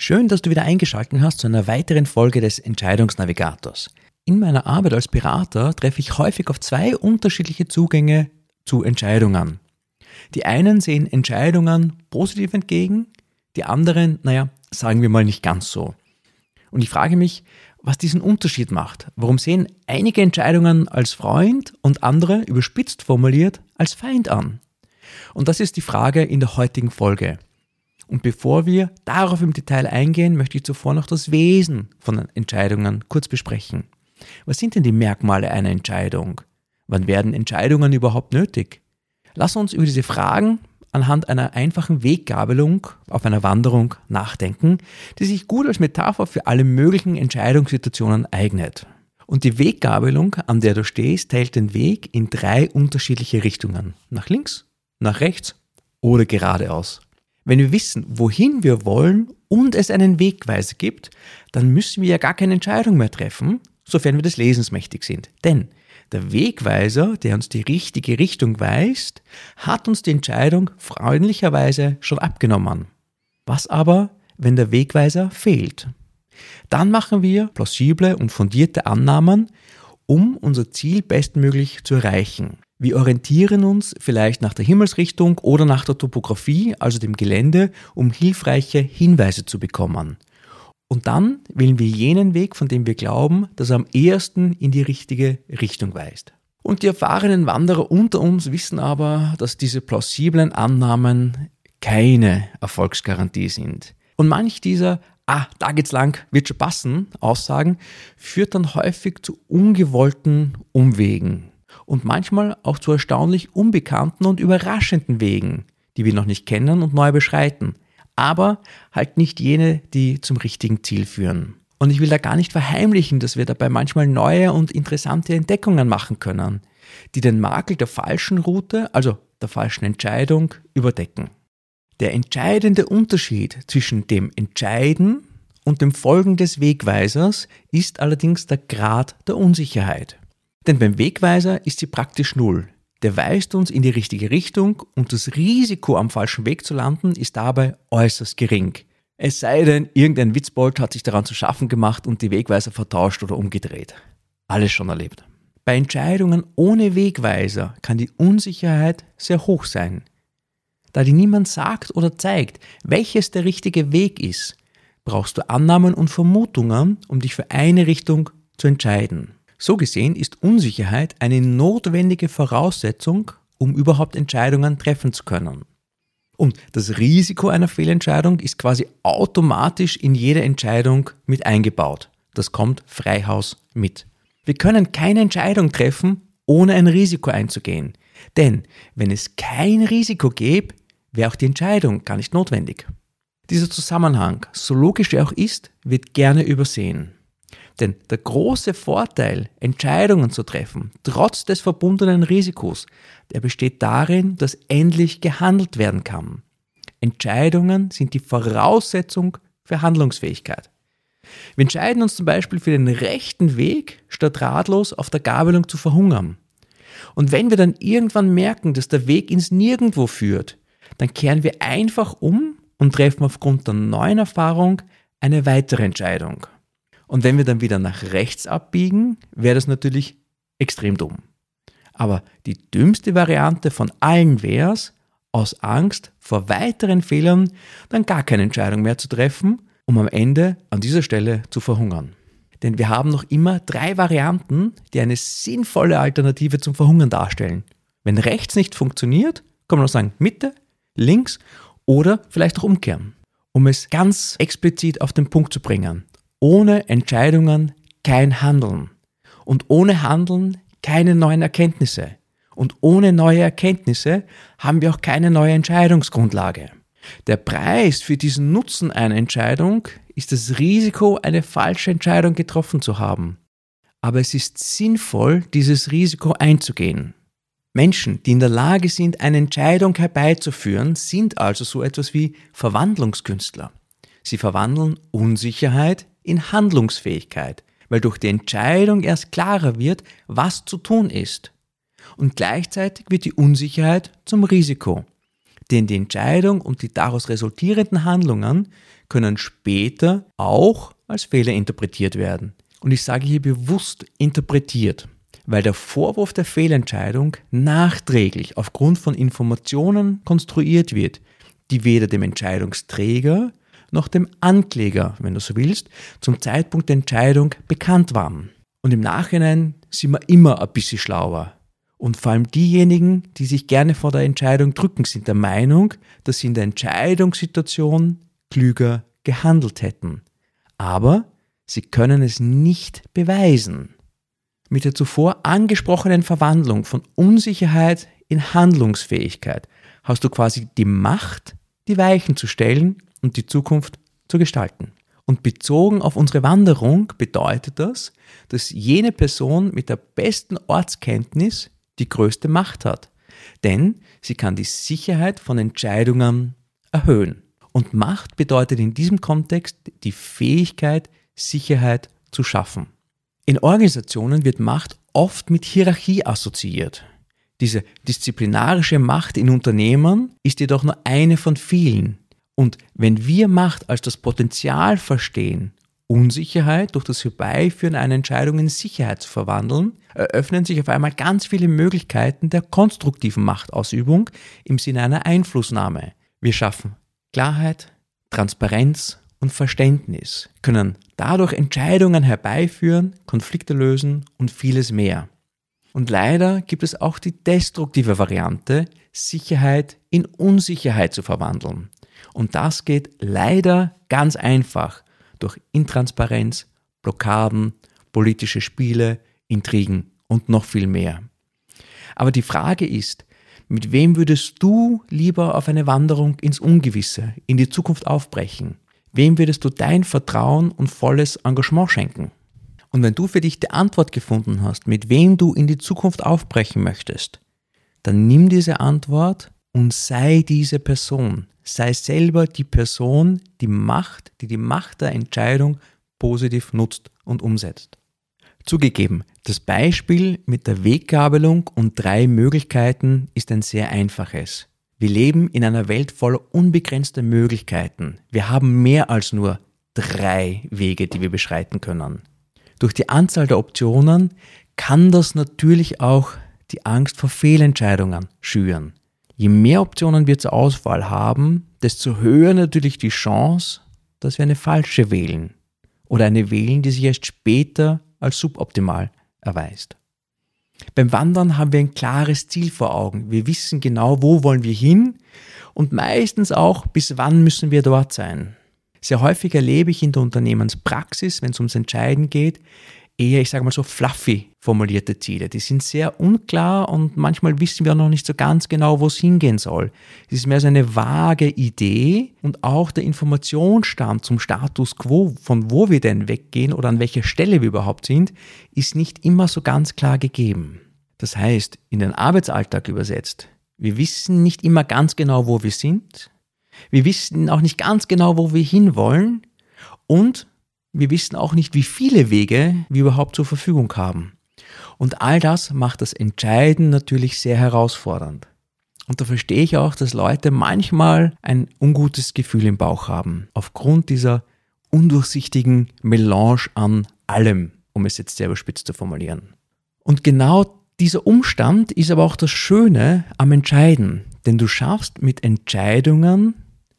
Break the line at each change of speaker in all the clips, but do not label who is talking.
Schön, dass du wieder eingeschaltet hast zu einer weiteren Folge des Entscheidungsnavigators. In meiner Arbeit als Berater treffe ich häufig auf zwei unterschiedliche Zugänge zu Entscheidungen. Die einen sehen Entscheidungen positiv entgegen, die anderen, naja, sagen wir mal nicht ganz so. Und ich frage mich, was diesen Unterschied macht. Warum sehen einige Entscheidungen als Freund und andere, überspitzt formuliert, als Feind an? Und das ist die Frage in der heutigen Folge. Und bevor wir darauf im Detail eingehen, möchte ich zuvor noch das Wesen von Entscheidungen kurz besprechen. Was sind denn die Merkmale einer Entscheidung? Wann werden Entscheidungen überhaupt nötig? Lass uns über diese Fragen anhand einer einfachen Weggabelung auf einer Wanderung nachdenken, die sich gut als Metapher für alle möglichen Entscheidungssituationen eignet. Und die Weggabelung, an der du stehst, teilt den Weg in drei unterschiedliche Richtungen. Nach links, nach rechts oder geradeaus. Wenn wir wissen, wohin wir wollen und es einen Wegweiser gibt, dann müssen wir ja gar keine Entscheidung mehr treffen, sofern wir des Lesens mächtig sind. Denn der Wegweiser, der uns die richtige Richtung weist, hat uns die Entscheidung freundlicherweise schon abgenommen. Was aber, wenn der Wegweiser fehlt? Dann machen wir plausible und fundierte Annahmen, um unser Ziel bestmöglich zu erreichen. Wir orientieren uns vielleicht nach der Himmelsrichtung oder nach der Topografie, also dem Gelände, um hilfreiche Hinweise zu bekommen. Und dann wählen wir jenen Weg, von dem wir glauben, dass er am ehesten in die richtige Richtung weist. Und die erfahrenen Wanderer unter uns wissen aber, dass diese plausiblen Annahmen keine Erfolgsgarantie sind. Und manch dieser Ah, da geht's lang, wird schon passen, Aussagen, führt dann häufig zu ungewollten Umwegen und manchmal auch zu erstaunlich unbekannten und überraschenden Wegen, die wir noch nicht kennen und neu beschreiten, aber halt nicht jene, die zum richtigen Ziel führen. Und ich will da gar nicht verheimlichen, dass wir dabei manchmal neue und interessante Entdeckungen machen können, die den Makel der falschen Route, also der falschen Entscheidung, überdecken. Der entscheidende Unterschied zwischen dem Entscheiden und dem Folgen des Wegweisers ist allerdings der Grad der Unsicherheit. Denn beim Wegweiser ist sie praktisch null. Der weist uns in die richtige Richtung und das Risiko am falschen Weg zu landen ist dabei äußerst gering. Es sei denn, irgendein Witzbold hat sich daran zu schaffen gemacht und die Wegweiser vertauscht oder umgedreht. Alles schon erlebt. Bei Entscheidungen ohne Wegweiser kann die Unsicherheit sehr hoch sein. Da dir niemand sagt oder zeigt, welches der richtige Weg ist, brauchst du Annahmen und Vermutungen, um dich für eine Richtung zu entscheiden. So gesehen ist Unsicherheit eine notwendige Voraussetzung, um überhaupt Entscheidungen treffen zu können. Und das Risiko einer Fehlentscheidung ist quasi automatisch in jede Entscheidung mit eingebaut. Das kommt Freihaus mit. Wir können keine Entscheidung treffen, ohne ein Risiko einzugehen. Denn wenn es kein Risiko gäbe, wäre auch die Entscheidung gar nicht notwendig. Dieser Zusammenhang, so logisch er auch ist, wird gerne übersehen. Denn der große Vorteil, Entscheidungen zu treffen, trotz des verbundenen Risikos, der besteht darin, dass endlich gehandelt werden kann. Entscheidungen sind die Voraussetzung für Handlungsfähigkeit. Wir entscheiden uns zum Beispiel für den rechten Weg, statt ratlos auf der Gabelung zu verhungern. Und wenn wir dann irgendwann merken, dass der Weg ins Nirgendwo führt, dann kehren wir einfach um und treffen aufgrund der neuen Erfahrung eine weitere Entscheidung. Und wenn wir dann wieder nach rechts abbiegen, wäre das natürlich extrem dumm. Aber die dümmste Variante von allen wäre es, aus Angst vor weiteren Fehlern dann gar keine Entscheidung mehr zu treffen, um am Ende an dieser Stelle zu verhungern. Denn wir haben noch immer drei Varianten, die eine sinnvolle Alternative zum Verhungern darstellen. Wenn rechts nicht funktioniert, kann man auch sagen Mitte, links oder vielleicht auch umkehren. Um es ganz explizit auf den Punkt zu bringen. Ohne Entscheidungen kein Handeln. Und ohne Handeln keine neuen Erkenntnisse. Und ohne neue Erkenntnisse haben wir auch keine neue Entscheidungsgrundlage. Der Preis für diesen Nutzen einer Entscheidung ist das Risiko, eine falsche Entscheidung getroffen zu haben. Aber es ist sinnvoll, dieses Risiko einzugehen. Menschen, die in der Lage sind, eine Entscheidung herbeizuführen, sind also so etwas wie Verwandlungskünstler. Sie verwandeln Unsicherheit in Handlungsfähigkeit, weil durch die Entscheidung erst klarer wird, was zu tun ist. Und gleichzeitig wird die Unsicherheit zum Risiko. Denn die Entscheidung und die daraus resultierenden Handlungen können später auch als Fehler interpretiert werden. Und ich sage hier bewusst interpretiert, weil der Vorwurf der Fehlentscheidung nachträglich aufgrund von Informationen konstruiert wird, die weder dem Entscheidungsträger noch dem Ankläger, wenn du so willst, zum Zeitpunkt der Entscheidung bekannt waren. Und im Nachhinein sind wir immer ein bisschen schlauer. Und vor allem diejenigen, die sich gerne vor der Entscheidung drücken, sind der Meinung, dass sie in der Entscheidungssituation klüger gehandelt hätten. Aber sie können es nicht beweisen. Mit der zuvor angesprochenen Verwandlung von Unsicherheit in Handlungsfähigkeit hast du quasi die Macht, die Weichen zu stellen und die Zukunft zu gestalten. Und bezogen auf unsere Wanderung bedeutet das, dass jene Person mit der besten Ortskenntnis die größte Macht hat. Denn sie kann die Sicherheit von Entscheidungen erhöhen. Und Macht bedeutet in diesem Kontext die Fähigkeit, Sicherheit zu schaffen. In Organisationen wird Macht oft mit Hierarchie assoziiert. Diese disziplinarische Macht in Unternehmen ist jedoch nur eine von vielen. Und wenn wir Macht als das Potenzial verstehen, Unsicherheit durch das Herbeiführen einer Entscheidung in Sicherheit zu verwandeln, eröffnen sich auf einmal ganz viele Möglichkeiten der konstruktiven Machtausübung im Sinne einer Einflussnahme. Wir schaffen Klarheit, Transparenz und Verständnis, können dadurch Entscheidungen herbeiführen, Konflikte lösen und vieles mehr. Und leider gibt es auch die destruktive Variante, Sicherheit in Unsicherheit zu verwandeln. Und das geht leider ganz einfach durch Intransparenz, Blockaden, politische Spiele, Intrigen und noch viel mehr. Aber die Frage ist, mit wem würdest du lieber auf eine Wanderung ins Ungewisse, in die Zukunft aufbrechen? Wem würdest du dein Vertrauen und volles Engagement schenken? Und wenn du für dich die Antwort gefunden hast, mit wem du in die Zukunft aufbrechen möchtest, dann nimm diese Antwort und sei diese Person sei selber die Person, die Macht, die die Macht der Entscheidung positiv nutzt und umsetzt. Zugegeben, das Beispiel mit der Weggabelung und drei Möglichkeiten ist ein sehr einfaches. Wir leben in einer Welt voller unbegrenzter Möglichkeiten. Wir haben mehr als nur drei Wege, die wir beschreiten können. Durch die Anzahl der Optionen kann das natürlich auch die Angst vor Fehlentscheidungen schüren. Je mehr Optionen wir zur Auswahl haben, desto höher natürlich die Chance, dass wir eine falsche wählen oder eine wählen, die sich erst später als suboptimal erweist. Beim Wandern haben wir ein klares Ziel vor Augen. Wir wissen genau, wo wollen wir hin und meistens auch, bis wann müssen wir dort sein. Sehr häufig erlebe ich in der Unternehmenspraxis, wenn es ums Entscheiden geht, eher, ich sage mal so, fluffy formulierte Ziele. Die sind sehr unklar und manchmal wissen wir auch noch nicht so ganz genau, wo es hingehen soll. Es ist mehr so eine vage Idee und auch der Informationsstand zum Status quo, von wo wir denn weggehen oder an welcher Stelle wir überhaupt sind, ist nicht immer so ganz klar gegeben. Das heißt, in den Arbeitsalltag übersetzt, wir wissen nicht immer ganz genau, wo wir sind. Wir wissen auch nicht ganz genau, wo wir hinwollen. Und wir wissen auch nicht, wie viele Wege wir überhaupt zur Verfügung haben. Und all das macht das Entscheiden natürlich sehr herausfordernd. Und da verstehe ich auch, dass Leute manchmal ein ungutes Gefühl im Bauch haben, aufgrund dieser undurchsichtigen Melange an allem, um es jetzt sehr überspitzt zu formulieren. Und genau dieser Umstand ist aber auch das Schöne am Entscheiden, denn du schaffst mit Entscheidungen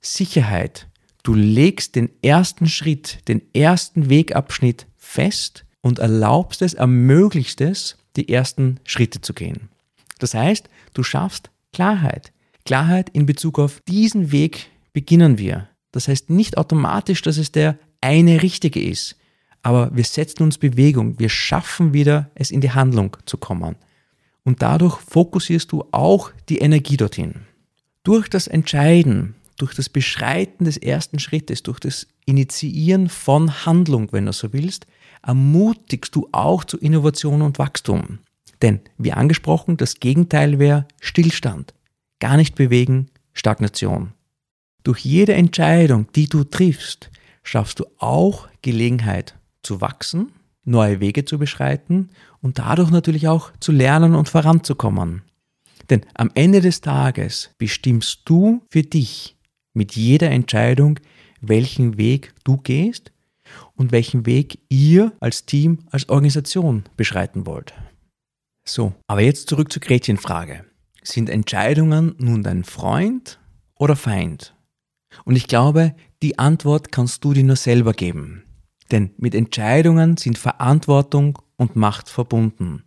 Sicherheit Du legst den ersten Schritt, den ersten Wegabschnitt fest und erlaubst es, ermöglicht es, die ersten Schritte zu gehen. Das heißt, du schaffst Klarheit. Klarheit in Bezug auf diesen Weg beginnen wir. Das heißt nicht automatisch, dass es der eine richtige ist, aber wir setzen uns Bewegung, wir schaffen wieder, es in die Handlung zu kommen. Und dadurch fokussierst du auch die Energie dorthin. Durch das Entscheiden durch das Beschreiten des ersten Schrittes, durch das Initiieren von Handlung, wenn du so willst, ermutigst du auch zu Innovation und Wachstum. Denn, wie angesprochen, das Gegenteil wäre Stillstand. Gar nicht bewegen, Stagnation. Durch jede Entscheidung, die du triffst, schaffst du auch Gelegenheit zu wachsen, neue Wege zu beschreiten und dadurch natürlich auch zu lernen und voranzukommen. Denn am Ende des Tages bestimmst du für dich mit jeder Entscheidung, welchen Weg du gehst und welchen Weg ihr als Team, als Organisation beschreiten wollt. So, aber jetzt zurück zur Gretchenfrage. Sind Entscheidungen nun dein Freund oder Feind? Und ich glaube, die Antwort kannst du dir nur selber geben. Denn mit Entscheidungen sind Verantwortung und Macht verbunden.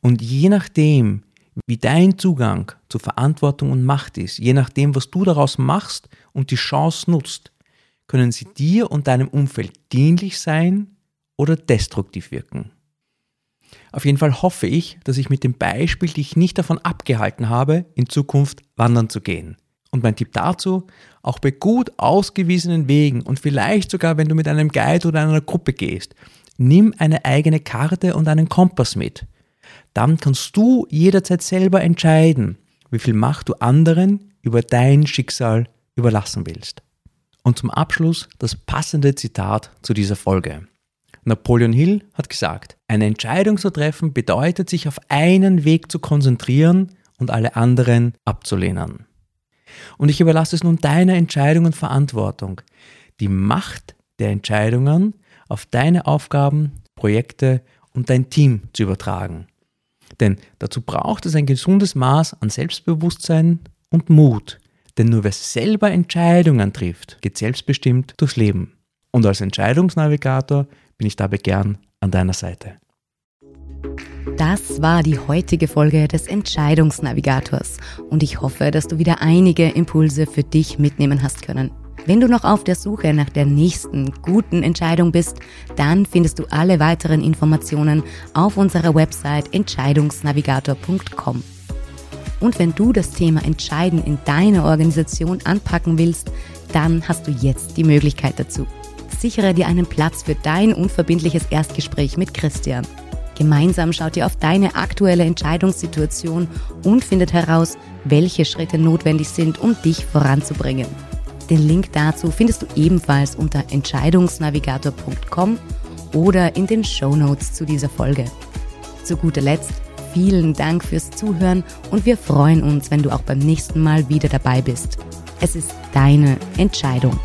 Und je nachdem, wie dein Zugang zu Verantwortung und Macht ist, je nachdem, was du daraus machst und die Chance nutzt, können sie dir und deinem Umfeld dienlich sein oder destruktiv wirken. Auf jeden Fall hoffe ich, dass ich mit dem Beispiel dich nicht davon abgehalten habe, in Zukunft wandern zu gehen. Und mein Tipp dazu, auch bei gut ausgewiesenen Wegen und vielleicht sogar, wenn du mit einem Guide oder einer Gruppe gehst, nimm eine eigene Karte und einen Kompass mit. Dann kannst du jederzeit selber entscheiden, wie viel Macht du anderen über dein Schicksal überlassen willst. Und zum Abschluss das passende Zitat zu dieser Folge. Napoleon Hill hat gesagt, eine Entscheidung zu treffen bedeutet, sich auf einen Weg zu konzentrieren und alle anderen abzulehnen. Und ich überlasse es nun deiner Entscheidung und Verantwortung, die Macht der Entscheidungen auf deine Aufgaben, Projekte und dein Team zu übertragen. Denn dazu braucht es ein gesundes Maß an Selbstbewusstsein und Mut. Denn nur wer selber Entscheidungen trifft, geht selbstbestimmt durchs Leben. Und als Entscheidungsnavigator bin ich dabei gern an deiner Seite.
Das war die heutige Folge des Entscheidungsnavigators und ich hoffe, dass du wieder einige Impulse für dich mitnehmen hast können. Wenn du noch auf der Suche nach der nächsten guten Entscheidung bist, dann findest du alle weiteren Informationen auf unserer Website entscheidungsnavigator.com. Und wenn du das Thema Entscheiden in deiner Organisation anpacken willst, dann hast du jetzt die Möglichkeit dazu. Sichere dir einen Platz für dein unverbindliches Erstgespräch mit Christian. Gemeinsam schaut ihr auf deine aktuelle Entscheidungssituation und findet heraus, welche Schritte notwendig sind, um dich voranzubringen. Den Link dazu findest du ebenfalls unter entscheidungsnavigator.com oder in den Show Notes zu dieser Folge. Zu guter Letzt vielen Dank fürs Zuhören und wir freuen uns, wenn du auch beim nächsten Mal wieder dabei bist. Es ist deine Entscheidung.